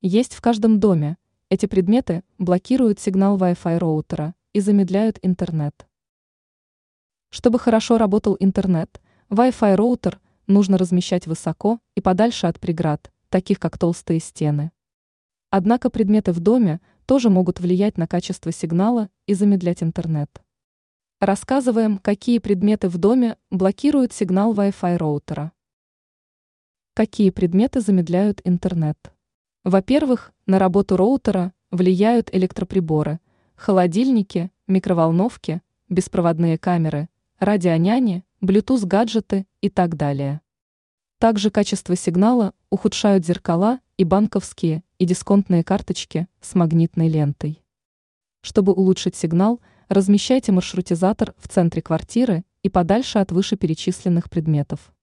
есть в каждом доме. Эти предметы блокируют сигнал Wi-Fi роутера и замедляют интернет. Чтобы хорошо работал интернет, Wi-Fi роутер нужно размещать высоко и подальше от преград, таких как толстые стены. Однако предметы в доме тоже могут влиять на качество сигнала и замедлять интернет. Рассказываем, какие предметы в доме блокируют сигнал Wi-Fi роутера. Какие предметы замедляют интернет? Во-первых, на работу роутера влияют электроприборы, холодильники, микроволновки, беспроводные камеры, радионяни, Bluetooth-гаджеты и так далее. Также качество сигнала ухудшают зеркала и банковские и дисконтные карточки с магнитной лентой. Чтобы улучшить сигнал, размещайте маршрутизатор в центре квартиры и подальше от вышеперечисленных предметов.